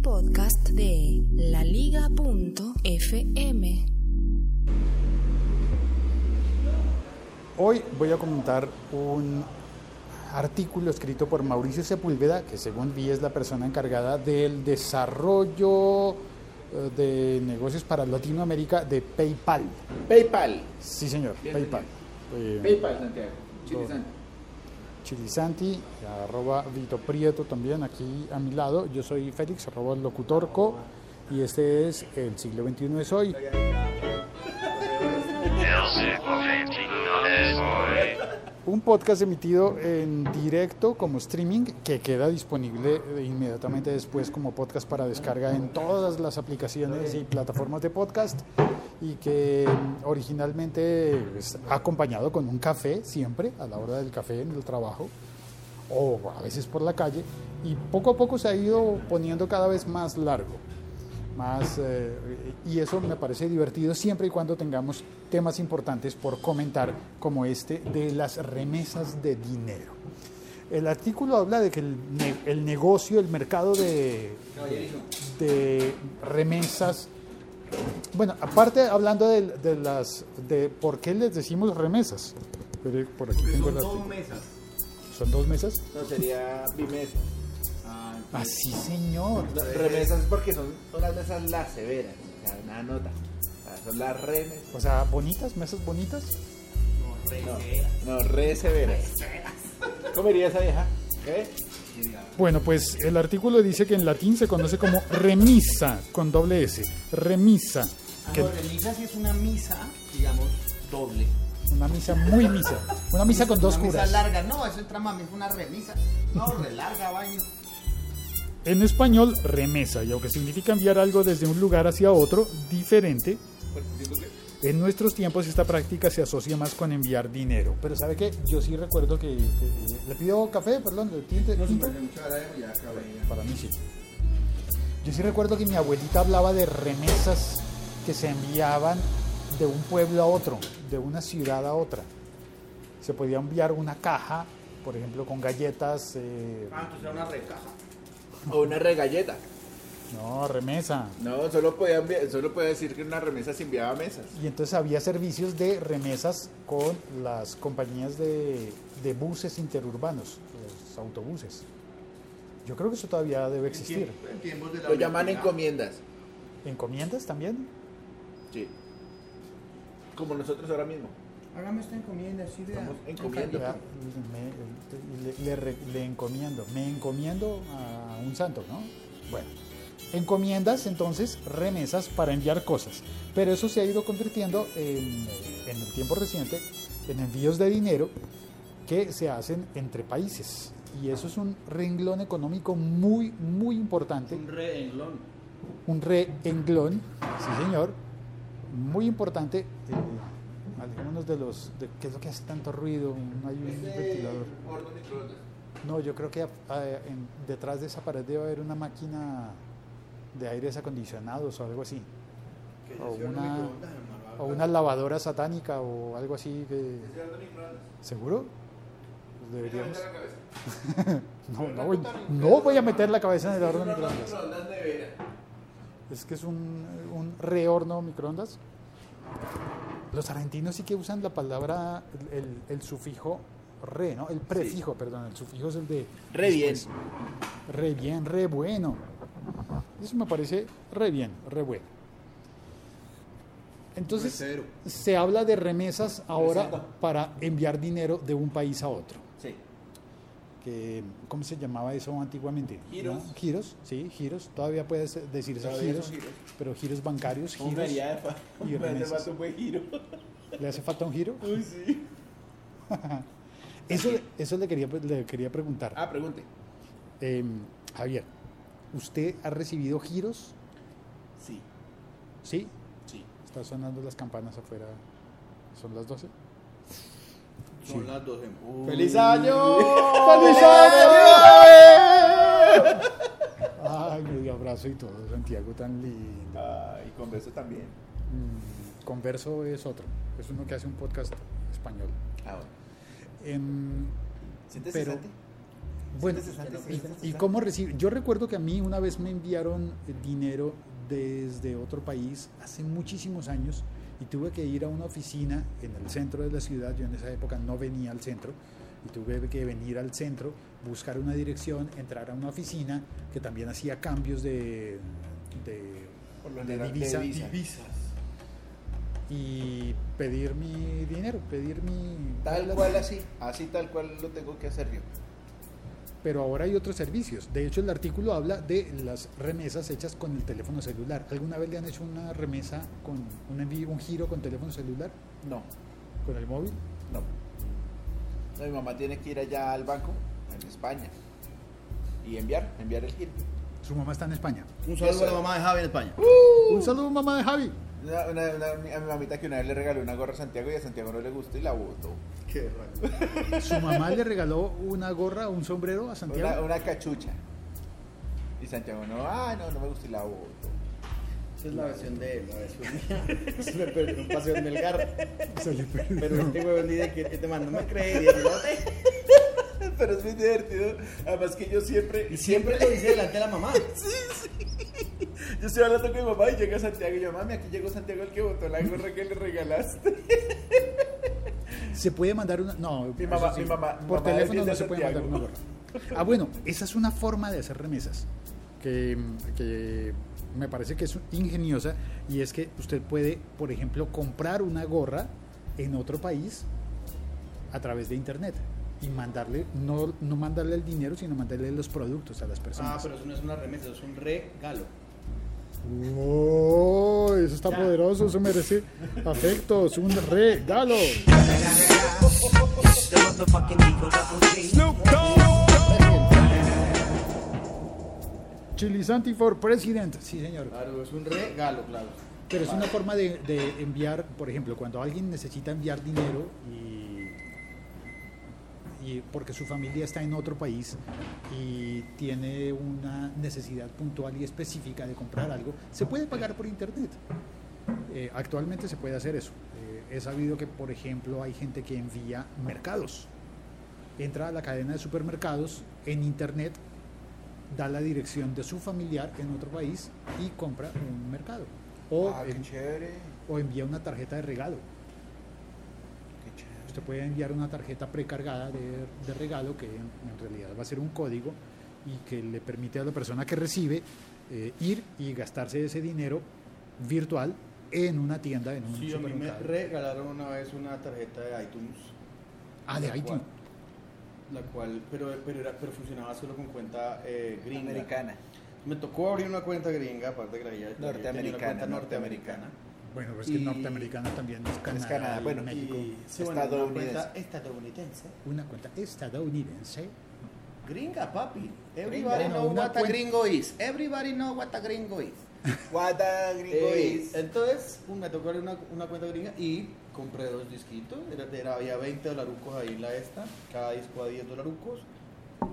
Un podcast de laliga.fm. Hoy voy a comentar un artículo escrito por Mauricio Sepúlveda, que según vi es la persona encargada del desarrollo eh, de negocios para Latinoamérica de PayPal. PayPal. Sí, señor, PayPal. Eh, PayPal, Santiago. Chilisanti, arroba Vito Prieto también aquí a mi lado. Yo soy Félix, arroba locutorco, y este es El siglo XXI es hoy. Un podcast emitido en directo como streaming que queda disponible inmediatamente después como podcast para descarga en todas las aplicaciones y plataformas de podcast y que originalmente es acompañado con un café siempre a la hora del café en el trabajo o a veces por la calle y poco a poco se ha ido poniendo cada vez más largo más eh, y eso me parece divertido siempre y cuando tengamos temas importantes por comentar como este de las remesas de dinero. El artículo habla de que el, el negocio, el mercado de, de remesas, bueno, aparte hablando de, de las de por qué les decimos remesas, por aquí tengo Son dos mesas. ¿Son dos mesas? No, sería bimesa. Ah, Ah, sí, señor. No, remesas porque son, son las mesas las severas. O sea, una nota. O sea, son las remesas. O sea, bonitas, mesas bonitas. no, re No, severa. no, re severas. ¿Cómo diría esa vieja? ¿Qué? Bueno, pues el artículo dice que en latín se conoce como remisa, con doble S. Remisa. Ah, Que no, de misa sí es una misa, digamos, doble. una misa muy misa. Una misa con dos una curas. Misa larga, no, eso entra mami, es una remisa. No, re larga, vaina. En español, remesa, y aunque significa enviar algo desde un lugar hacia otro diferente, en nuestros tiempos esta práctica se asocia más con enviar dinero. Pero ¿sabe qué? Yo sí recuerdo que... que- ¿Le pido café? Perdón, ¿le tinte- tinto? Para mí sí. Yo sí recuerdo que mi abuelita hablaba de remesas que se enviaban de un pueblo a otro, de una ciudad a otra. Se podía enviar una caja, por ejemplo, con galletas. eh, Ah, entonces era una recaja. O una regalleta. no, remesa. No, solo podía, solo podía decir que una remesa se enviaba a mesas. Y entonces había servicios de remesas con las compañías de, de buses interurbanos, los autobuses. Yo creo que eso todavía debe existir. En tiempos de la Lo llaman encomiendas. ¿Encomiendas también? Sí. Como nosotros ahora mismo. Hágame esta encomienda, sí. Estamos encomiendo. Ya, me- le, le le encomiendo, me encomiendo a un santo, ¿no? Bueno, encomiendas entonces remesas para enviar cosas, pero eso se ha ido convirtiendo en, en el tiempo reciente en envíos de dinero que se hacen entre países. Y eso es un renglón económico muy, muy importante Un re englón. un reenglón, sí señor, muy importante. eh, alejémonos de los, de, ¿qué es lo que hace tanto ruido? Hay un ventilador. horno microondas. No, yo creo que en- detrás de esa pared debe haber una máquina de aires acondicionados o algo así. O una, o una lavadora satánica o algo así. Que, ¿Seguro? Pues deberíamos. No, no, voy, no voy a meter la cabeza en el horno microondas. Microondas. Es que es un, un rehorno microondas. Los argentinos sí que usan la palabra, el, el sufijo re, ¿no? El prefijo, perdón, el sufijo es el de... Re bien. después. Re bien, re bueno. Eso me parece re bien, re bueno. Entonces, Recero. se habla de remesas ahora para enviar dinero de un país a otro. Que, ¿Cómo se llamaba eso antiguamente? Giros. ¿No? Giros, sí, giros. Todavía puedes decirse Todavía giros, giros. pero giros bancarios, giros. De fa- y me hace un buen giro. ¿Le hace falta un giro? Uy, sí. Eso, eso le, quería, le quería preguntar. Ah, pregunte. Em, Javier, ¿usted ha recibido giros? Sí. ¿Sí? Sí. Está sonando las campanas afuera. ¿Son las 12? Son las 12. ¡Feliz año! ¡Feliz Ay, medio abrazo y todo, Santiago, tan lindo. Ah, y converso también. Mm, Converso es otro, es uno que hace un podcast español. Ah, bueno. Em, ¿Siéntese, Pero-? Bueno, ¿y, cómo recibe? Yo recuerdo que a mí una vez me enviaron dinero desde otro país hace muchísimos años y tuve que ir a una oficina en el centro de la ciudad. Yo en esa época no venía al centro y tuve que venir al centro, buscar una dirección, entrar a una oficina que también hacía cambios de, de, de divisas. y pedir mi dinero, pedir mi... Tal cual así, así tal cual lo tengo que hacer yo. Pero ahora hay otros servicios. De hecho, el artículo habla de las remesas hechas con el teléfono celular. ¿Alguna vez le han hecho una remesa con un envío, un giro con teléfono celular, No, con el móvil? no. No, mi mamá tiene que ir allá al banco, en España, y enviar, enviar el giro. Su mamá está en España. Un saludo a la mamá de Javi en España. Un saludo, mamá de Javi. Una, una- una- a mi mamita que una vez le regaló una gorra a Santiago y a Santiago no le gustó y la botó. Qué raro. Su mamá le regaló una gorra, un sombrero a Santiago. una cachucha. Y Santiago no, ah, no, no me gustó y la botó. Esa es la versión de él, la versión mía. Se me perdió un paseo en Melgar. Se le perdió. Pero este huevón dice que este man no me cree. Y dice, "No te-". Pero es muy divertido. Además que yo siempre, Y siempre lo dice delante de la mamá. yo estoy hablando con mi mamá y llega Santiago y yo, mami, aquí llegó Santiago el que botó la gorra que le regalaste. Se puede mandar una. No, Mi mamá- mi mamá- por mamá teléfono no se puede mandar una gorra. Ah, bueno, esa es una forma de hacer remesas que, que me parece que es ingeniosa y es que usted puede, por ejemplo, comprar una gorra en otro país a través de internet y mandarle, no, no mandarle el dinero, sino mandarle los productos a las Ah, personas. pero eso no es una remesa, eso es un regalo. Oh, eso está poderoso, eso merece afectos, un regalo. Chili Santi for President, sí señor. Claro, es un regalo, claro. Pero es una forma de, de enviar, por ejemplo, cuando alguien necesita enviar dinero y, y porque su familia está en otro país y tiene una necesidad puntual y específica de comprar algo, se puede pagar por internet. Eh, actualmente se puede hacer eso. Eh, he sabido que, por ejemplo, hay gente que envía mercados. Entra a la cadena de supermercados en internet, da la dirección de su familiar en otro país y compra un mercado. O, ah, en- o envía una tarjeta de regalo. Usted puede enviar una tarjeta precargada de, de regalo que en, en realidad va a ser un código y que le permite a la persona que recibe eh, ir y gastarse ese dinero virtual en una tienda, en un Sí, a mí me supermercado. regalaron una vez una tarjeta de iTunes. Ah, de iTunes. cual- La cual, pero, pero, era, pero funcionaba solo con cuenta eh, gringa. Americana. Me tocó abrir una cuenta gringa, aparte que la una Norteamericana, cuenta norteamericana. Bueno, pues que Y- norteamericana también es Canadá, Canadá, y bueno, México. Y, sí, bueno, una Estadounidense. cuenta estadounidense. Una cuenta estadounidense. Gringa, papi. Everybody Bueno, know una what a gringo is. Everybody know what a gringo is. What a gringo Eh, is. entonces me tocó abrir una, una cuenta gringa y compré dos disquitos. Era, era- había 20 dolarucos ahí en la esta. Cada disco a 10 dolarucos.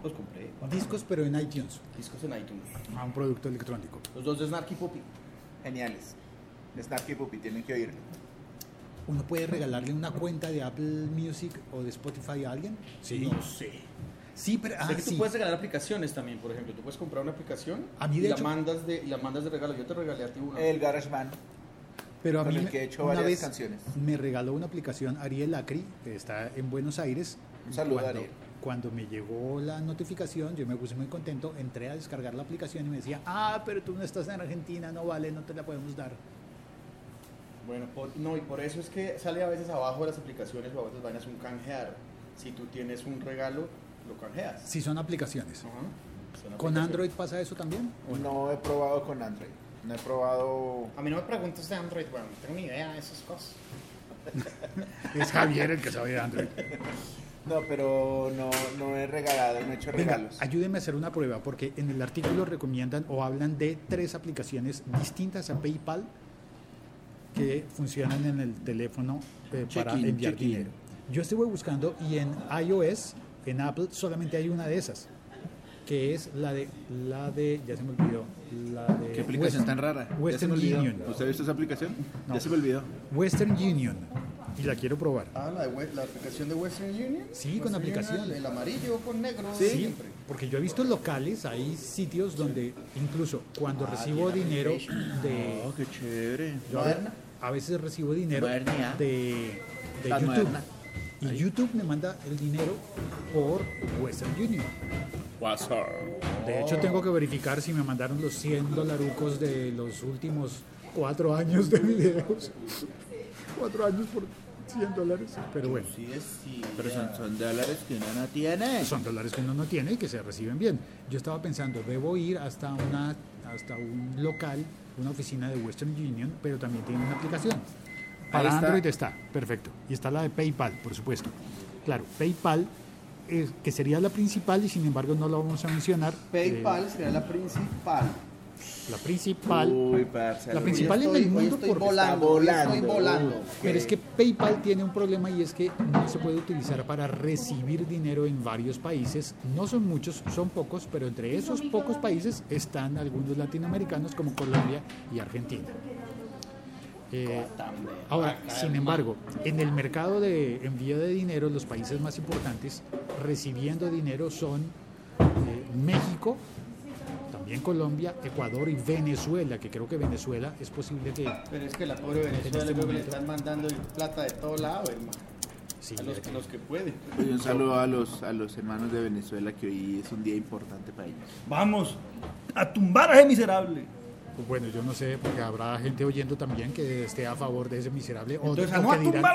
Los compré. Discos, pero en iTunes, Discos en iTunes. a un producto electrónico. Los dos de Snarky Puppy. Geniales. Snarky Puppy, tienen que oírlo. ¿Uno puede regalarle una cuenta de Apple Music o de Spotify a alguien? Sí. No sé. Sí, pero ah, que tú sí. puedes regalar aplicaciones también, por ejemplo. Tú puedes comprar una aplicación A mí, y, de la hecho- mandas de, y la mandas de regalo. Yo te regalé a ti una. El GarageBand. Pero a con mí el me- que he hecho una varias vez canciones. me regaló una aplicación Ariel Acri, que está en Buenos Aires. Un saludo, cuando, Ariel. cuando me llegó la notificación, yo me puse muy contento, entré a descargar la aplicación y me decía, ah, pero tú no estás en Argentina, no vale, no te la podemos dar. Bueno, por- no, y por eso es que sale a veces abajo de las aplicaciones o a veces vainas un canjear. Si tú tienes un regalo, lo canjeas. Si son aplicaciones. Ajá. Son ¿Con aplicaciones. Android pasa eso también? ¿O no? No he probado con Android. No he probado. A mí no me preguntes de Android, bueno, no tengo ni idea de esas cosas. Es Javier el que sabe de Android. No, pero no, no he regalado, no he hecho Venga, regalos. ayúdenme a hacer una prueba, porque en el artículo recomiendan o hablan de tres aplicaciones distintas a PayPal que funcionan en el teléfono eh, para enviar dinero. Yo estuve buscando y en iOS, en Apple, solamente hay una de esas, que es la de, la de, ya se me olvidó, la de ¿Qué aplicación West- tan rara? Western. Union. ¿Usted ha visto esa aplicación? No. Ya se me olvidó. Western Union. Y la quiero probar. Ah, la, de la aplicación de Western Union. Sí, con Western aplicación. Union, El, amarillo con negro. Sí. Siempre. Porque yo he visto locales, hay sitios donde incluso cuando Ah, recibo dinero de... Oh, qué chévere. yo a, Moderna. a veces recibo dinero de, de YouTube. moderna. Y YouTube me manda el dinero por Western Union. De hecho, tengo que verificar si me mandaron los 100 dolarucos de los últimos cuatro años de videos. Cuatro años por 100 dólares. Pero bueno, Sí. Pero son, son dólares que uno no tiene. son dólares que uno no tiene y que se reciben bien. Yo estaba pensando, debo ir hasta, una, hasta un local, una oficina de Western Union, pero también tiene una aplicación. Para está. Android está, perfecto. Y está la de PayPal, por supuesto. Claro, PayPal, eh, que sería la principal y sin embargo no la vamos a mencionar. PayPal Eh, será la principal. La principal. Uy, parce. La principal en el mundo estoy porque volando, hoy volando. estoy volando. Pero es que PayPal tiene un problema y es que no se puede utilizar para recibir dinero en varios países. No son muchos, son pocos, pero entre esos pocos países están algunos latinoamericanos como Colombia y Argentina. Eh, ahora, sin embargo, en el mercado de envío de dinero, los países más importantes recibiendo dinero son eh, México, también Colombia, Ecuador y Venezuela, que creo que Venezuela es posible que Pero es que la pobre Venezuela este que le momento. están mandando plata de todo lado, hermano. sí, A los, a los que pueden. Y un saludo a los, a los hermanos de Venezuela que hoy es un día importante para ellos. Vamos a tumbar a ese miserable. Pues Bueno, yo no sé, porque habrá gente oyendo también que esté a favor de ese miserable. O, Entonces, que dirán,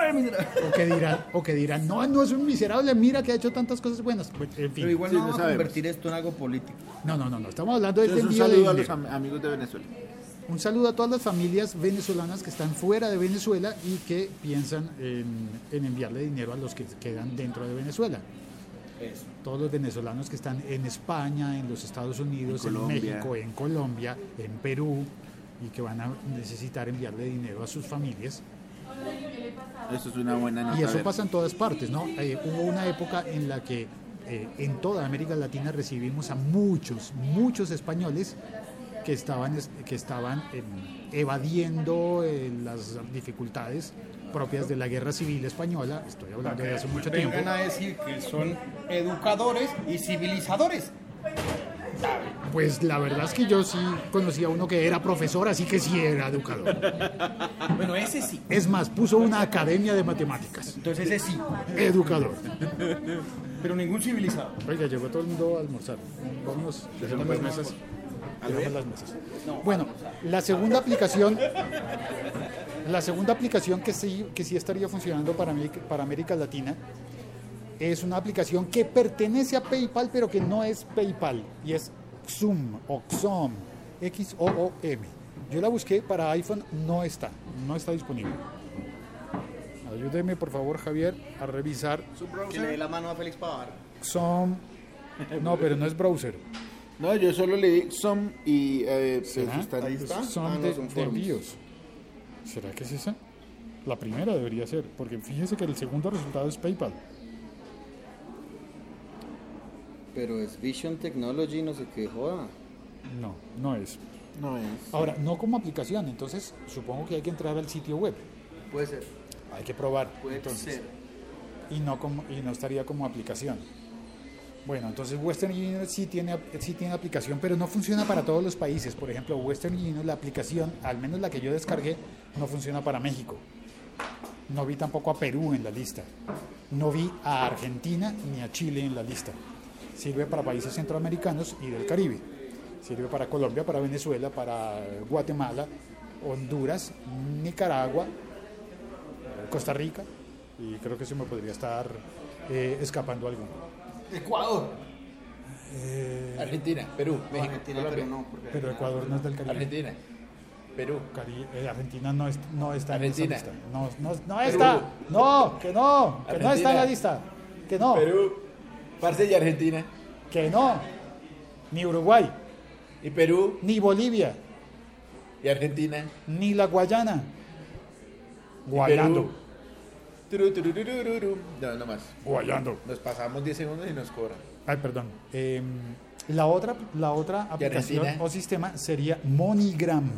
o que dirán, o que dirán, no, no es un miserable, mira que ha hecho tantas cosas buenas. Pues, en fin, Pero igual Sí, no vamos a convertir esto en algo político. no, no, no, no, estamos hablando del Entonces, un envío de saludo a los amigos de Venezuela. Un saludo a todas las familias venezolanas que están fuera de Venezuela y que piensan en, en enviarle dinero a los que quedan dentro de Venezuela. Eso. Todos los venezolanos que están en España, en los Estados Unidos, En. México, en Colombia, en Perú y que van a necesitar enviarle dinero a sus familias. Eso es una buena nota. Y eso pasa en todas partes, ¿no? Eh, hubo una época en la que eh, en toda América Latina recibimos a muchos, muchos españoles que estaban, es- que estaban eh, evadiendo las dificultades propias de la guerra civil española, estoy hablando de hace mucho tiempo. Vengan a decir que son educadores y civilizadores. Pues la verdad es que yo sí conocía a uno que era profesor, así que sí era educador. Bueno, ese sí. Es más, puso una academia de matemáticas. Entonces ese sí. Educador. Pero ningún civilizado. Oiga, llegó todo el mundo a almorzar. Vámonos, dejemos las mesas. Dejemos las mesas. Bueno, la segunda aplicación, la segunda aplicación que sí, que sí estaría funcionando para, América- para América Latina es una aplicación que pertenece a PayPal, pero que no es PayPal, y es Xoom o Xom, X-O-O-M. Yo la busqué para iPhone, no está, no está disponible. Ayúdeme, por favor, Javier, a revisar Que le dé la mano a Félix Pavar. Xom. No, pero no es browser. No, yo solo leí some y eh, pues, ¿Será? están- Ahí está. Ah, no, de, son de. ¿Será que es esa? La primera debería ser, porque fíjese que el segundo resultado es PayPal. Pero es Vision Technology, no sé qué joda. No, no es. No es. Ahora, no como aplicación, entonces supongo que hay que entrar al sitio web. Puede ser. Hay que probar. Puede entonces, ser. Y no, como, y no estaría como aplicación. Bueno, entonces Western Union sí tiene, sí tiene aplicación, pero no funciona para todos los países. Por ejemplo, Western Union, la aplicación, al menos la que yo descargué, no funciona para México. No vi tampoco a Perú en la lista. No vi a Argentina ni a Chile en la lista. Sirve para países centroamericanos y del Caribe. Sirve para Colombia, para Venezuela, para Guatemala, Honduras, Nicaragua, Costa Rica y creo que se me podría estar eh, escapando alguno. Ecuador. Eh, Argentina, Perú, México, Argentina, Colombia. pero no. porque pero Ecuador no es del Caribe. Argentina, Perú. Cari- eh, Argentina no, es- no está Argentina. en esa lista. No, no, no está. No, que no. Que no está en la lista. Que no. Perú, parce y Argentina. Que no. Ni Uruguay, Y Perú ni Bolivia, y Argentina. ni la Guayana. Guayando. No, no más. Guayando. Nos pasamos 10 segundos y nos cobran. Ay, perdón. Eh, la otra, la otra ¿Y aplicación o sistema sería MoneyGram.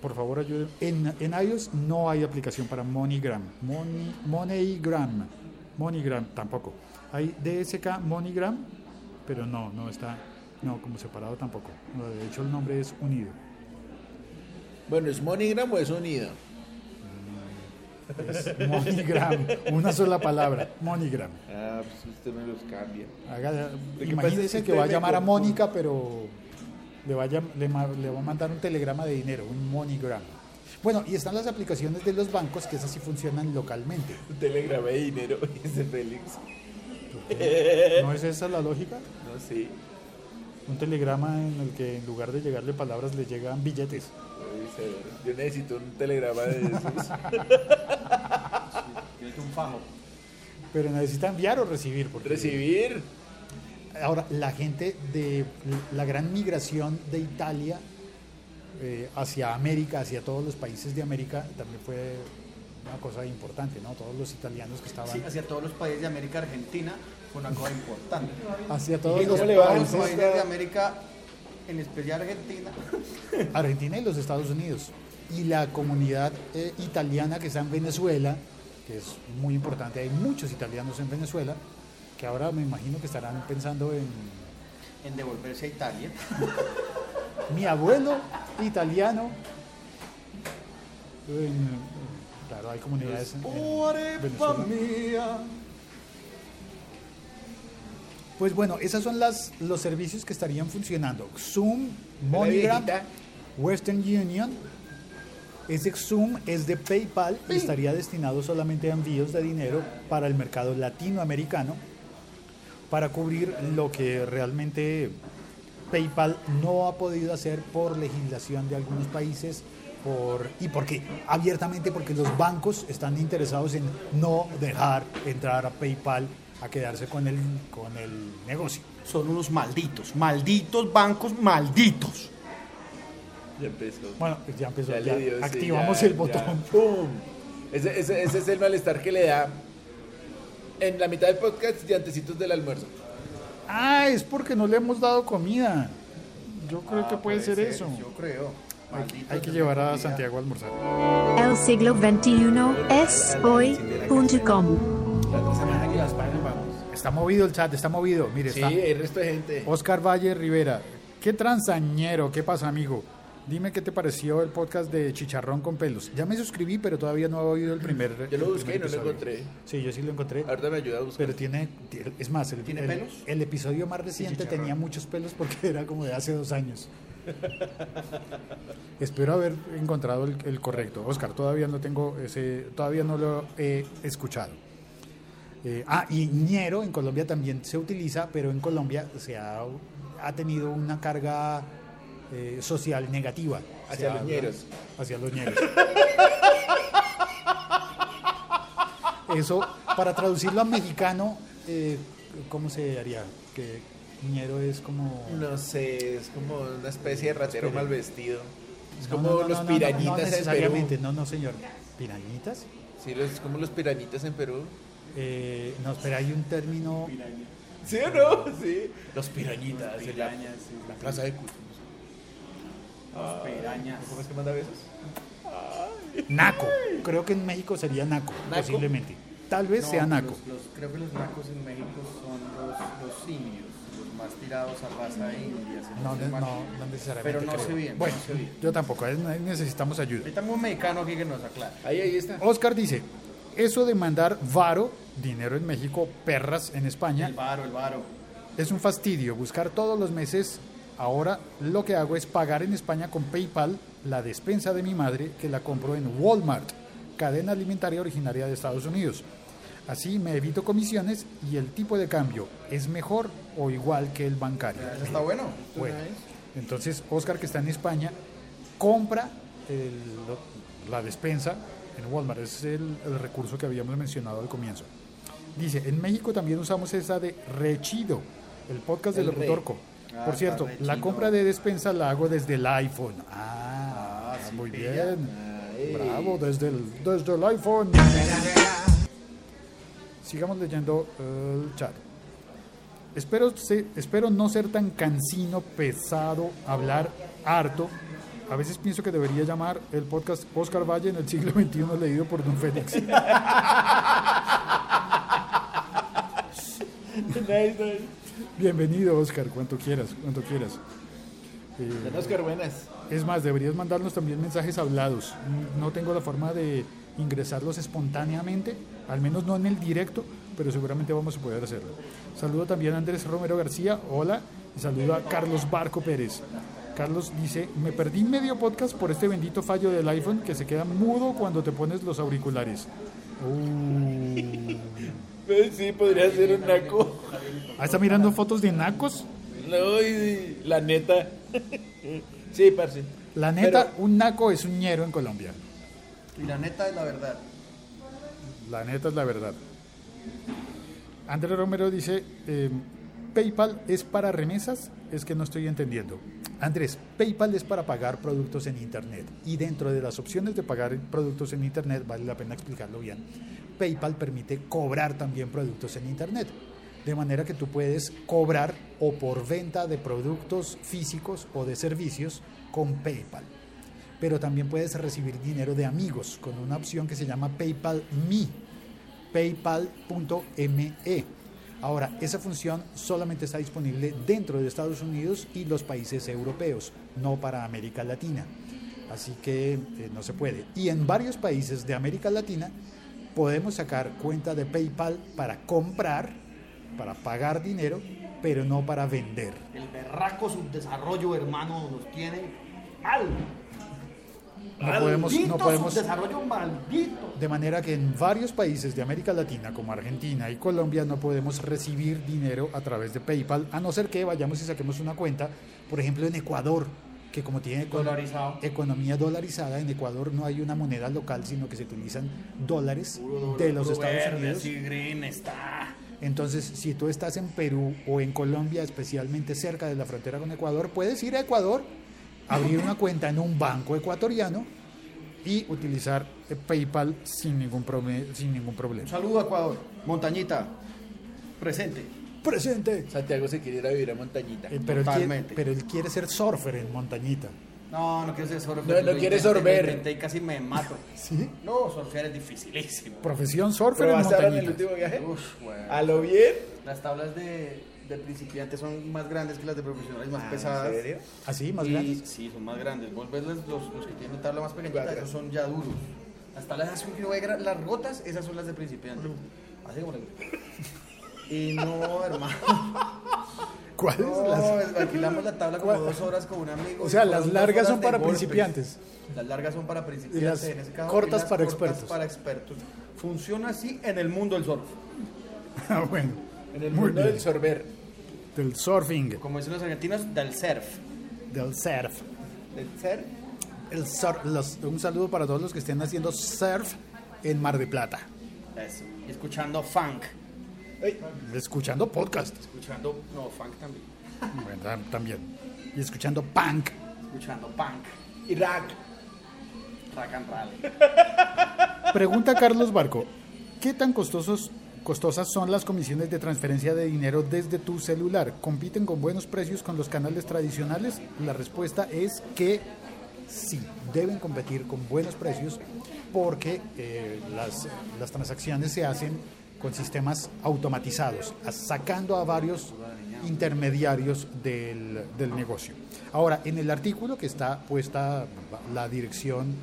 Por favor, ayuden. En, en iOS no hay aplicación para MoneyGram. Money, MoneyGram. MoneyGram tampoco. Hay DSK MoneyGram pero no, no está, no, como separado tampoco. De hecho, el nombre es unido. Bueno, ¿es MoneyGram o es unido? Es MoneyGram, una sola palabra, MoneyGram. Ah, pues usted me los cambia. Haga- que imagínese es que va a llamar a. Mónica, pero le va, a, le, le va a mandar un telegrama de dinero, un MoneyGram. Bueno, y están las aplicaciones de los bancos que esas sí funcionan localmente. Un telegrama de dinero, dice Félix. ¿No es esa la lógica? No sé. Un telegrama en el que en lugar de llegarle palabras le llegan billetes. Yo necesito un telegrama de esos. Tiene un fajo. Pero necesita enviar o recibir. Porque Recibir. Ahora, la gente de la gran migración de Italia eh, hacia América, hacia todos los países de América, también fue una cosa importante, ¿no? Todos los italianos que estaban Sí, hacia todos los países de América Argentina fue una cosa importante. hacia todos ¿Y los cómo le va? Todos los países, países de América, en especial Argentina, Argentina y los Estados Unidos. Y la comunidad eh, italiana que está en Venezuela, que es muy importante, hay muchos italianos en Venezuela, que ahora me imagino que estarán pensando en en devolverse a Italia. mi abuelo italiano. En- claro, hay comunidades en- en Venezuela. Pues bueno, esos son las, los servicios que estarían funcionando. Zoom, MoneyGram. Western Union. Ese Zoom es de PayPal y estaría destinado solamente a envíos de dinero para el mercado latinoamericano, para cubrir lo que realmente PayPal no ha podido hacer por legislación de algunos países por, y porque abiertamente porque los bancos están interesados en no dejar entrar a PayPal a quedarse con el, con el negocio. Son unos malditos, malditos bancos malditos. Ya empezó. Bueno, pues ya empezó, Ya ya sí, activamos ya, el ya. botón. ¡Pum! Ese, ese- ese es el malestar que le da en la mitad del podcast y antecitos del almuerzo. Ah, es porque no le hemos dado comida. Yo creo que puede, ser, eso. Yo creo. Hay que llevar a comida. Santiago a almorzar. El siglo XXI es hoy.com. La otra semana que las páginas vamos. Está movido el chat, está movido. Mire, Sí, está hay resto de gente. Oscar Valle Rivera. Qué transañero, ¿qué pasa, amigo? Dime qué te pareció el podcast de Chicharrón con pelos. Ya me suscribí, pero todavía no he oído el primer. Yo lo busqué y no lo encontré. Sí, yo sí lo encontré. Ahorita me ayuda a buscar. Pero tiene, es más, el, ¿Tiene el- pelos? el episodio más reciente tenía muchos pelos porque era como de hace dos años. Espero haber encontrado el, el correcto. Oscar, todavía no tengo ese, todavía no lo he escuchado. Eh, ah, y ñero en Colombia también se utiliza, pero en Colombia se ha, ha tenido una carga eh, social negativa. Hacia los habla- ñeros. Hacia los ñeros. Eso, para traducirlo a mexicano, eh, ¿cómo se haría? Que ñero es como... No sé, es como una especie de ratero mal vestido. Es No, como no, no, los no, no, pirañitas no, en Perú. necesariamente, no, no, señor. ¿Pirañitas? Sí, los- es como los pirañitas en Perú. Eh, no, espera, hay un término... ¿Sí o no? Sí. Los pirañitas. la, sí, la plaza de Pirañas. ¿Cómo es que manda besos? Naco. Creo que en México sería naco, ¿Naco? posiblemente. Tal vez No, sea naco. los- los- creo que los nacos en México son los, los simios, los más tirados a raza india. No, no, no necesariamente. Pero no creo. sé bien, Bueno, no sé bien. yo tampoco, eh, necesitamos ayuda. Ahí tengo un mexicano aquí que nos aclara. Ahí, ahí está. Oscar dice, eso de mandar varo, dinero en México, perras en España, El varo, el varo. es un fastidio. Buscar todos los meses. Ahora lo que hago es pagar en España con PayPal la despensa de mi madre que la compro en Walmart, cadena alimentaria originaria de Estados Unidos. Así me evito comisiones y el tipo de cambio es mejor o igual que el bancario. Eso está bueno. Bueno, entonces Oscar que está en España compra el- la despensa en Walmart, ese es el, el recurso que habíamos mencionado al comienzo. Dice, en México también usamos esa de Rechido, el podcast de El re. Locutorco. Ah, Por cierto, la compra de despensa la hago desde el iPhone. Ah, Ah, sí, muy bien. Ay. Bravo, desde el, desde el iPhone. Sigamos leyendo el chat. Espero, se- espero no ser tan cansino, pesado, hablar harto. A veces pienso que debería llamar el podcast Oscar Valle en el siglo XXI leído por Don Félix. Nice, nice. Bienvenido, Oscar, cuanto quieras, cuanto quieras. Eh, Oscar, buenas. es más, deberías mandarnos también mensajes hablados. No tengo la forma de ingresarlos espontáneamente, al menos no en el directo, pero seguramente vamos a poder hacerlo. Saludo también a Andrés Romero García, hola, y saludo a Carlos Barco Pérez. Carlos dice, me perdí medio podcast por este bendito fallo del iPhone que se queda mudo cuando te pones los auriculares. Uh. Sí, podría ser un naco. Ah, ¿Está mirando fotos de nacos? No, la neta. Sí, parce. La neta, un naco es un ñero en Colombia. Y la neta es la verdad. La neta es la verdad. Andrés Romero dice, eh, PayPal es para remesas, es que no estoy entendiendo. Andrés, PayPal es para pagar productos en Internet y dentro de las opciones de pagar productos en Internet, vale la pena explicarlo bien, PayPal permite cobrar también productos en Internet. De manera que tú puedes cobrar o por venta de productos físicos o de servicios con PayPal pero también puedes recibir dinero de amigos con una opción que se llama PayPal Me, paypal.me. Ahora, esa función solamente está disponible dentro de Estados Unidos y los países europeos, no para América Latina. Así que eh, no se puede. Y en varios países de América Latina podemos sacar cuenta de PayPal para comprar, para pagar dinero, pero no para vender. El berraco subdesarrollo, hermano, nos tiene mal. No podemos, no podemos, subdesarrollo maldito. De manera que en varios países de América Latina, como Argentina y Colombia, no podemos recibir dinero a través de PayPal, a no ser que vayamos y saquemos una cuenta, por ejemplo, en Ecuador, que como tiene Dolarizado. economía dolarizada, en Ecuador no hay una moneda local, sino que se utilizan dólares de los Estados Unidos. Sí, green está. Entonces, si tú estás en Perú o en Colombia, especialmente cerca de la frontera con Ecuador, puedes ir a Ecuador, abrir una cuenta en un banco ecuatoriano y utilizar eh, PayPal sin ningún, sin ningún Un problema. saludo a Ecuador. Montañita, presente. ¡Presente! Santiago se quiere ir a vivir a Montañita. Eh, pero, él quiere, Totalmente. pero él quiere ser surfer en montañita. No, no quiero ser surfer. No, no Lo quiere intenté, sorber. y casi me mato. ¿Sí? No, surfear es dificilísimo. Profesión surfer ¿Pero en vas a en el montañita. último viaje? Uf, güey. ¿A lo bien? Las tablas de, de principiantes son más grandes que las de profesionales, más Ah, pesadas. ¿En serio? ¿Así? ¿Más Y- grandes? Sí, son más grandes. Vos ves los, los, los que tienen tabla más pequeñita, esos son ya duros. Las tablas así que ve las rotas, esas son las de principiantes. Así como le- Y no, hermano. ¿Cuáles? No, Las- alquilamos la tabla como dos horas con un amigo. O sea, las largas son para principiantes. Las largas son para principiantes. Y las en ese caso, cortas las para cortas expertos. para expertos. Funciona así en el mundo del surf. Ah, bueno. En el Muy mundo bien. del sorber. Del surfing, Como dicen los argentinos, del surf. del surf. ¿Del ser? El sur- los- un saludo para todos los que estén haciendo surf en Mar de Plata. Eso. Escuchando funk. Escuchando podcast. Escuchando, no, funk también. Bueno, también. Y escuchando punk. Escuchando punk. Irak. Rock and roll. Pregunta Carlos Barco. ¿Qué tan costosos, costosas son las comisiones de transferencia de dinero desde tu celular? ¿Compiten con buenos precios con los canales tradicionales? La respuesta es que sí, deben competir con buenos precios porque eh, las, las transacciones se hacen con sistemas automatizados, sacando a varios intermediarios del, del negocio. Ahora, en el artículo que está puesta la dirección,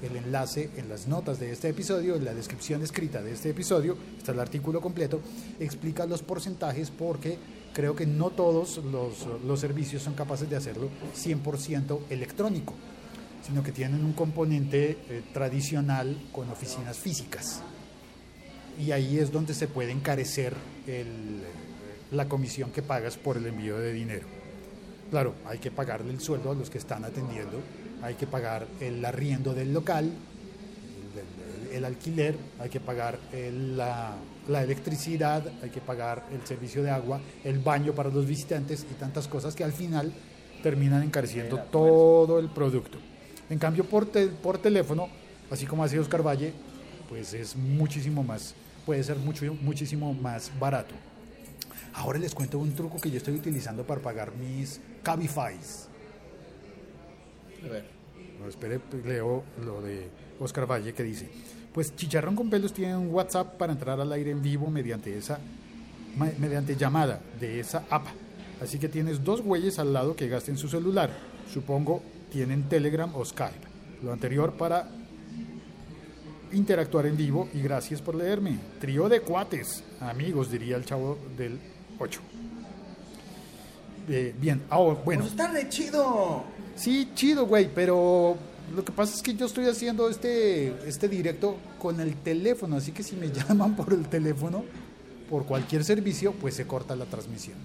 el enlace en las notas de este episodio, en la descripción escrita de este episodio, está el artículo completo, explica los porcentajes porque creo que no todos los, los servicios son capaces de hacerlo 100% electrónico, sino que tienen un componente eh, tradicional con oficinas físicas y ahí es donde se puede encarecer el- la comisión que pagas por el envío de dinero. Claro, hay que pagarle el sueldo a los que están atendiendo, hay que pagar el arriendo del local, el, el- el alquiler, hay que pagar la, la electricidad, hay que pagar el servicio de agua, el baño para los visitantes y tantas cosas que al final terminan encareciendo todo el producto. En cambio, por, por teléfono, así como hace Oscar Valle, pues es muchísimo más, puede ser mucho, muchísimo más barato. Ahora les cuento un truco que yo estoy utilizando para pagar mis Cabifys. A ver. No, espere, leo lo de Oscar Valle que dice, pues Chicharrón con Pelos tiene un WhatsApp para entrar al aire en vivo mediante esa mediante llamada de esa app. Así que tienes dos güeyes al lado que gasten su celular. Supongo tienen Telegram o Skype. Lo anterior para interactuar en vivo y gracias por leerme. Trío de cuates, amigos, diría el chavo del 8. Eh, bien, ahora, bueno. Pues está re chido. Sí, chido, güey, pero lo que pasa es que yo estoy haciendo este, este directo con el teléfono, así que si me llaman por el teléfono, por cualquier servicio, pues se corta la transmisión.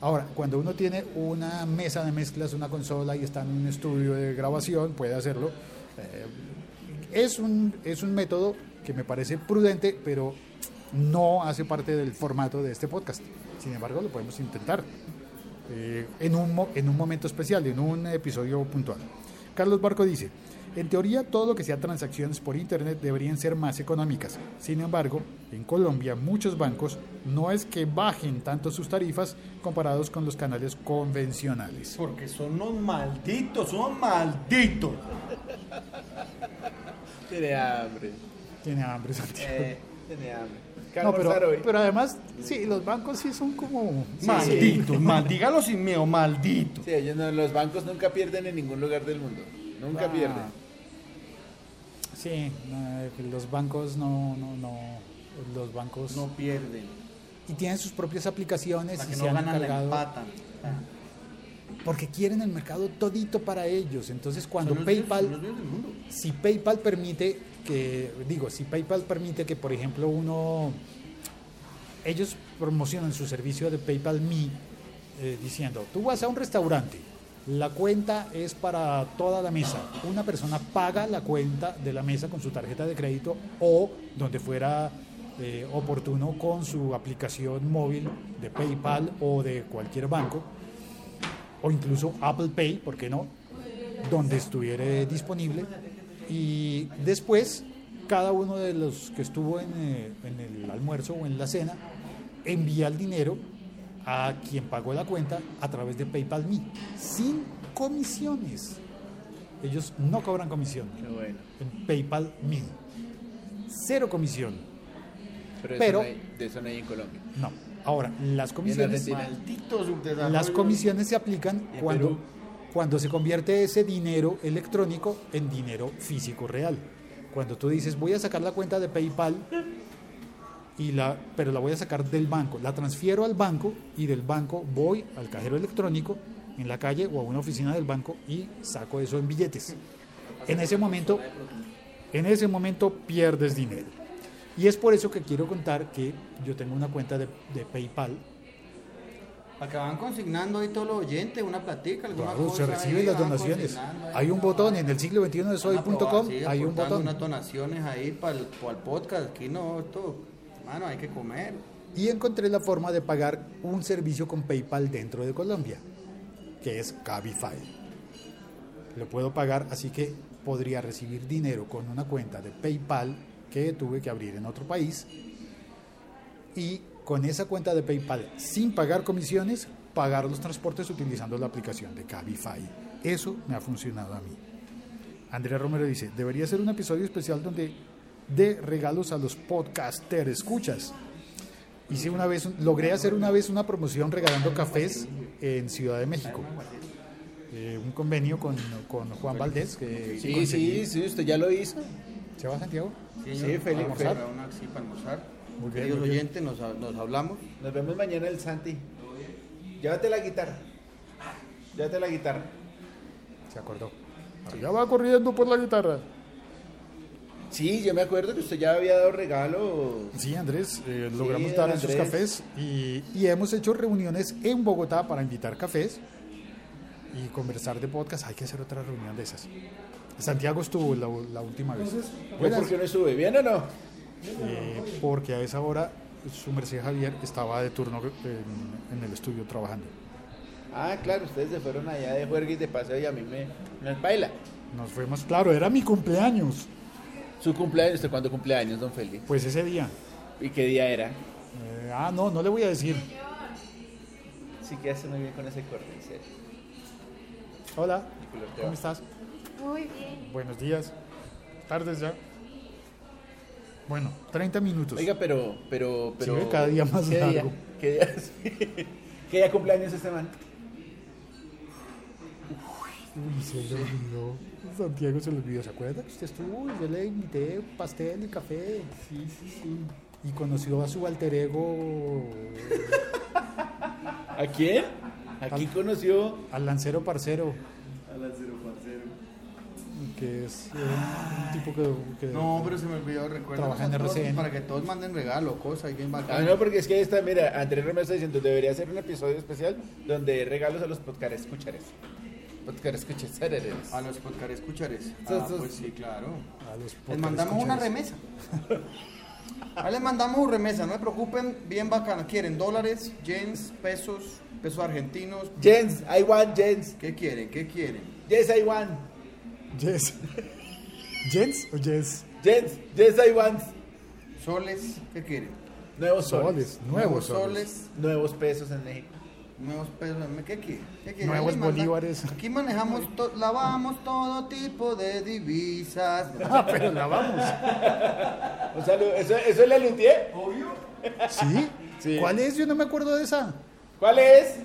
Ahora, cuando uno tiene una mesa de mezclas, una consola y está en un estudio de grabación, puede hacerlo. Eh, es, un, es un método que me parece prudente, pero no hace parte del formato de este podcast. Sin embargo, lo podemos intentar eh, en, un, en un momento especial, en un episodio puntual. Carlos Barco dice, en teoría todo lo que sea transacciones por Internet deberían ser más económicas. Sin embargo, en Colombia muchos bancos no es que bajen tanto sus tarifas comparados con los canales convencionales. Porque son unos malditos, son malditos. Tiene hambre. Tiene hambre, Santiago. Eh, tiene hambre. ¿Qué No, pero, hoy? pero además, sí, los bancos sí son como... malditos, mal, dígalo sin miedo, malditos. Sí, ellos no- los bancos nunca pierden en ningún lugar del mundo. Nunca Ah. pierden. Sí, no, los bancos no, no, no, los bancos No pierden. y tienen sus propias aplicaciones y que se no han ganan la empatan. Porque quieren el mercado todito para ellos. Entonces, cuando los PayPal son los dueños del mundo. si PayPal permite que, digo, si PayPal permite que, por ejemplo, uno, ellos promocionan su servicio de PayPal Me eh, diciendo, tú vas a un restaurante, la cuenta es para toda la mesa, una persona paga la cuenta de la mesa con su tarjeta de crédito o donde fuera eh, oportuno con su aplicación móvil de PayPal o de cualquier banco o incluso Apple Pay, ¿por qué no? Donde estuviera disponible. Y después, cada uno de los que estuvo en, eh, en el almuerzo o en la cena envía el dinero a quien pagó la cuenta a través de PayPal Me, sin comisiones. Ellos no cobran comisión Qué bueno. en PayPal Me. Cero comisión. Pero, Pero- de eso no hay en Colombia. No. Ahora, las comisiones... Argentina. Las comisiones se aplican ¿Y en cuando, cuando se convierte ese dinero electrónico en dinero físico real. Cuando tú dices, voy a sacar la cuenta de PayPal, y la, pero la voy a sacar del banco, la transfiero al banco y del banco voy al cajero electrónico en la calle o a una oficina del banco y saco eso en billetes. En ese momento, en ese momento pierdes dinero. Y es por eso que quiero contar que yo tengo una cuenta de, de PayPal van consignando ahí todos los oyentes, una platica, alguna Claro, cosa. se reciben ahí, las donaciones. Hay un botón en el siglo XXI de soy.com, hay un botón. unas donaciones ahí para el, para el podcast. Aquí no, esto, mano, hay que comer. Y encontré la forma de pagar un servicio con PayPal dentro de Colombia, que es Cabify. Lo puedo pagar, así que podría recibir dinero con una cuenta de PayPal que tuve que abrir en otro país. Y con esa cuenta de PayPal, sin pagar comisiones, pagar los transportes utilizando la aplicación de Cabify. Eso me ha funcionado a mí. Andrea Romero dice, debería ser un episodio especial donde dé regalos a los podcaster escuchas. Hice una vez, logré hacer una vez una promoción regalando cafés en Ciudad de México. Eh, un convenio con, con Juan Valdés. Que Sí, sí, sí, usted ya lo hizo. ¿Se va Santiago? Sí, almorzar, una así para almorzar. Muy bien, Queridos muy bien. oyentes, nos, nos hablamos. Nos vemos mañana el Santi. Llévate la guitarra. Llévate la guitarra. Se acordó. Ya va corriendo por la guitarra. Sí, yo me acuerdo que usted ya había dado regalo. Sí, Andrés, eh, logramos dar esos Andrés. cafés y, y hemos hecho reuniones en Bogotá para invitar cafés y conversar de podcast. Hay que hacer otra reunión de esas. Santiago estuvo la, la última vez. ¿Yo Buenas. ¿Por qué no estuve? ¿Bien o no? Eh, porque a esa hora su merced Javier estaba de turno en, en el estudio trabajando. Ah, claro, ustedes se fueron allá de juerga y de paseo y a mí me, me baila. Nos fuimos, claro, era mi cumpleaños. Su cumpleaños, ¿usted cuándo cumpleaños, don Félix? Pues ese día. ¿Y qué día era? Eh, ah, no, no le voy a decir. Sí que hace muy bien con ese corte, en serio. Hola, ¿cómo estás? Muy bien. Buenos días. Tardes ya. Bueno, 30 minutos. Oiga, pero, pero, pero... cada día más ¿qué largo. ¿Qué día, ¿Qué día cumpleaños este man? Uy, se le olvidó. Santiago se le olvidó. ¿Se acuerda que usted estuvo? Yo le invité pastel y café. Sí, sí, sí. Y conoció a su alter ego, ¿A quién? ¿A quién conoció? al lancero parcero, A las cero parcero. Que es eh, un tipo que. que- No, pero se me olvidó, recuerda. Trabaja en RCN. Para que todos manden regalo, cosas, y bien Ah, bacán. no, porque es que ahí está, mira, Andrés Romero está diciendo, debería hacer un episodio especial donde regalos a los podcast escuchares. Podcast escuchares. A los podcast escuchares. Ah, pues sí, claro. a los Les mandamos una remesa. Ahí les mandamos una remesa, no se preocupen, bien bacana. ¿Quieren dólares, yens, pesos, pesos argentinos? Jens, I want Jens. ¿Qué quieren? ¿Qué quieren? Yes, I want. Yes. ¿Jens o Jens? Jens, yes, I want. ¿Soles? ¿Qué quieren? Nuevos soles. Soles, nuevos soles. Nuevos pesos en México. Nuevos pesos. ¿Qué quieren? ¿Qué quieren? Nuevos manda- bolívares. Aquí manejamos, to- lavamos todo tipo de divisas. Ah, pero la vamos. Un saludo. ¿Eso, eso le luteé? ¿Sí? Sí. ¿Cuál es? Yo no me acuerdo de esa. ¿Cuál es?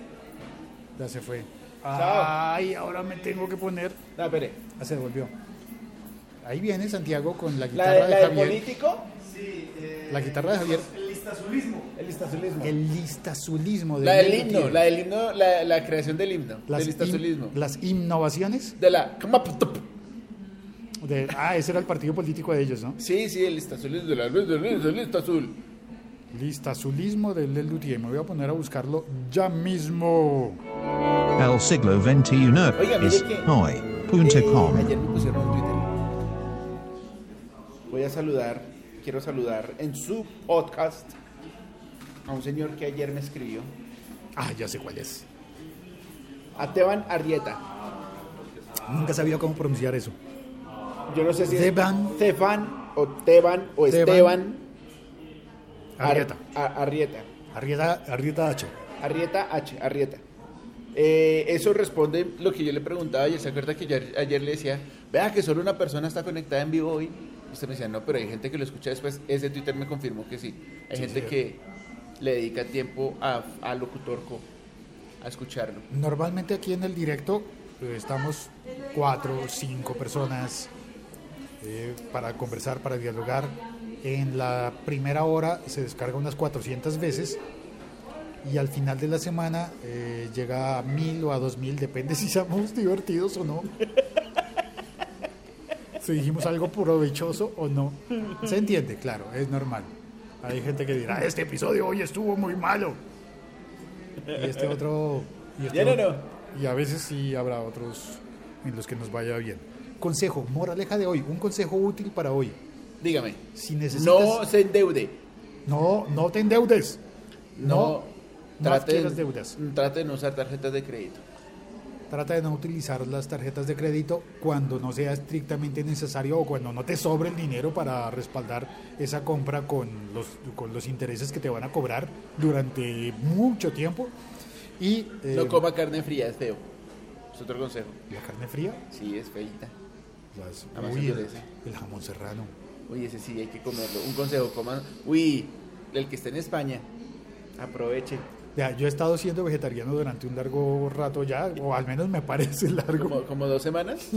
Ya se fue. Chao. Ay, ahora me tengo que poner. No, espere. Ah, se devolvió. Ahí viene Santiago con la ¿La, guitarra de, de, la del Javier. político? Sí, eh, La guitarra de Javier. El listazulismo. El listazulismo. El listazulismo. La del himno, la del himno, la, la creación del himno. Las, del listazulismo. in- las innovaciones. De la... De, ah, ese era el partido político de ellos, ¿no? Sí, sí, el listazulismo de la luz del del lista azul. Listazulismo del Lel Luthier. Me voy a poner a buscarlo ya mismo. El siglo XXI Oiga, mire es que... hoy.com. ayer me pusieron en Twitter. Voy a saludar, quiero saludar en su podcast a un señor que ayer me escribió. Ah, ya sé cuál es. A Teban Arrieta. Nunca sabía cómo pronunciar eso. Yo no sé si Teban. es Teban o Teban o Teban. Esteban Ar- Arrieta. A- Arrieta. Arrieta, Arrieta H. Arrieta H, Arrieta. Eh, eso responde lo que yo le preguntaba ayer. ¿Se acuerda que yo ayer, le decía, vea que solo una persona está conectada en vivo hoy? Usted me decía, no, pero hay gente que lo escucha después. Ese Twitter me confirmó que sí. Hay gente que le dedica tiempo a, a Locutorco a escucharlo. Normalmente aquí en el directo eh, estamos cuatro o cinco personas eh, para conversar, para dialogar. En la primera hora se descarga unas 400 veces y al final de la semana eh, llega a mil o a dos mil, depende si somos divertidos o no. Si dijimos algo provechoso o no. Se entiende, claro, es normal. Hay gente que dirá, este episodio hoy estuvo muy malo. Y este otro... Y este ¿Ya no, otro- no? y a veces sí habrá otros en los que nos vaya bien. Consejo, moraleja de hoy, un consejo útil para hoy. Dígame. Si necesitas... No se endeude. no, no te endeudes. No, No, no trate, adquieras de, deudas. trate de no usar tarjetas de crédito. Trata de no utilizar las tarjetas de crédito cuando no sea estrictamente necesario o cuando no te sobre el dinero para respaldar esa compra con los, con los intereses que te van a cobrar durante mucho tiempo. Y eh, No coma carne fría, es feo. Es otro consejo. la carne fría, Sí, es feita. las- uy, el, el jamón serrano. Uy, ese sí hay que comerlo. Un consejo, coman. Uy, el que esté en España, aproveche. Ya, yo he estado siendo vegetariano durante un largo rato ya, o al menos me parece largo. Como, como dos semanas.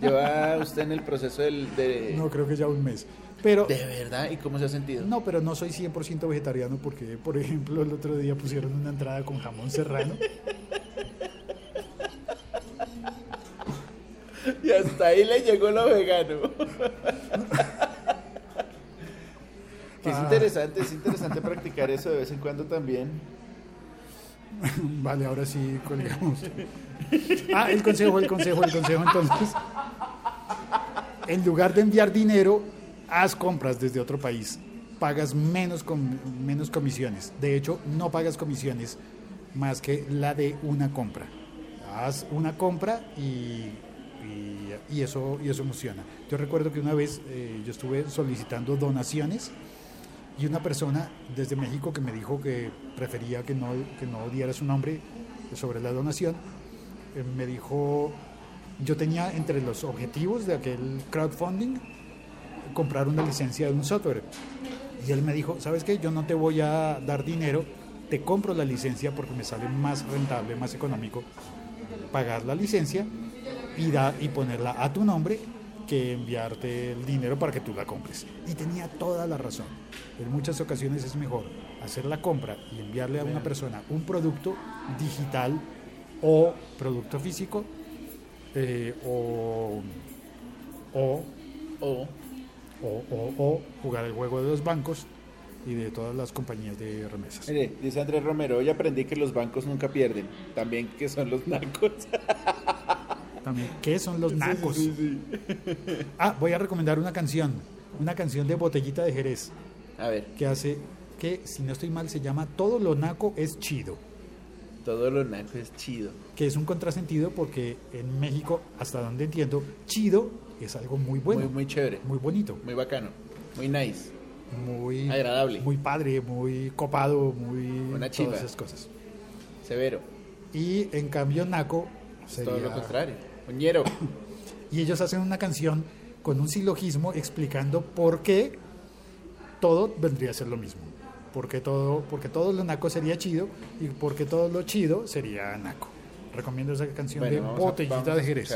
Lleva usted en el proceso del, de. No, creo que ya un mes. Pero ¿De verdad? ¿Y cómo se ha sentido? no, pero no soy 100% vegetariano porque, por ejemplo, el otro día pusieron una entrada con jamón serrano. Y hasta ahí le llegó lo vegano. Que es Ah. interesante, es interesante practicar eso de vez en cuando también. Vale, ahora sí colgamos. Ah, el consejo, el consejo, el consejo. Entonces, en lugar de enviar dinero, haz compras desde otro país. Pagas menos, com- menos comisiones. De hecho, no pagas comisiones más que la de una compra. Haz una compra y, y- eso, y eso. Yo recuerdo que una vez eh, yo estuve solicitando donaciones y una persona desde México que me dijo que prefería que no, que no diera su nombre sobre la donación, eh, me dijo, yo tenía entre los objetivos de aquel crowdfunding comprar una licencia de un software. Y él me dijo, ¿sabes qué? Yo no te voy a dar dinero te compro la licencia porque me sale más rentable, más económico pagar la licencia y, da, y ponerla a tu nombre que enviarte el dinero para que tú la compres. Y tenía toda la razón. En muchas ocasiones es mejor hacer la compra y enviarle a una persona un producto digital o producto físico eh, o, o, O o, o- jugar el juego de los bancos y de todas las compañías de remesas. Mire, dice Andrés Romero, hoy aprendí que los bancos nunca pierden, también que son los narcos. También, ¿qué son los nacos? Ah, voy a recomendar una canción, una canción de Botellita de Jerez, A ver, que hace, que si no estoy mal se llama Todo lo naco es chido, todo lo naco es chido. que es un contrasentido porque en México, hasta donde entiendo, chido es algo muy bueno, muy, muy chévere, muy bonito, muy bacano, muy nice. muy Agradable. muy padre, muy copado, muy Una chiva. todas esas cosas. Severo. Y en cambio naco sería todo lo contrario. Oñero. y ellos hacen una canción con un silogismo explicando por qué todo vendría a ser lo mismo. Porque todo, porque todo lo naco sería chido y porque todo lo chido sería naco. Recomiendo esa canción Bueno, de Botellita a de Jerez.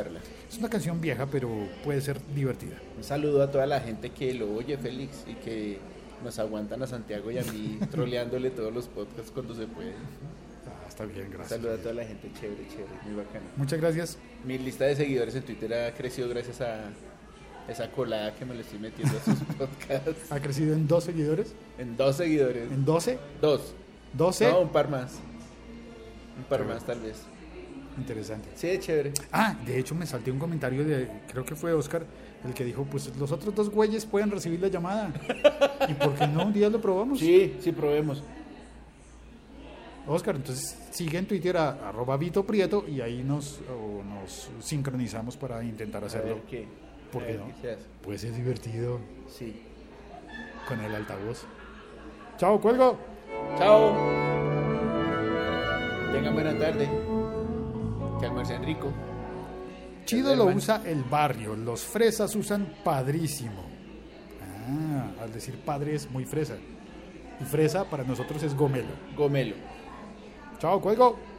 Es una canción vieja, pero puede ser divertida. Un saludo a toda la gente que lo oye, Félix, y que nos aguantan a Santiago y a mí troleándole todos los podcasts cuando se puede. Está bien, gracias. saludo a toda la gente chévere, chévere, muy bacano. Muchas gracias. Mi lista de seguidores en Twitter ha crecido gracias a esa colada que me le estoy metiendo a sus podcasts. Ha crecido en dos seguidores, En dos seguidores. en 12, Dos. 12. No, un par más. Un par Pero- más, tal vez. Interesante. Sí, chévere. Ah, de hecho me salté un comentario de, creo que fue Oscar, el que dijo, pues los otros dos güeyes pueden recibir la llamada. ¿Y por qué no? Un día lo probamos. Sí, sí, probemos. Oscar, entonces sigue en Twitter a arroba Vito Prieto y ahí nos, o nos sincronizamos para intentar A hacerlo. ver qué. ¿Por a qué no? Pues es divertido Sí. con el altavoz. Chao, cuelgo. Chao. Tengan buena tarde. Que almuercen rico. Chido lo usa el barrio, los fresas usan padrísimo. Ah, al decir padre es muy fresa. Y fresa para nosotros es gomelo. Gomelo. Chao, cuelgo.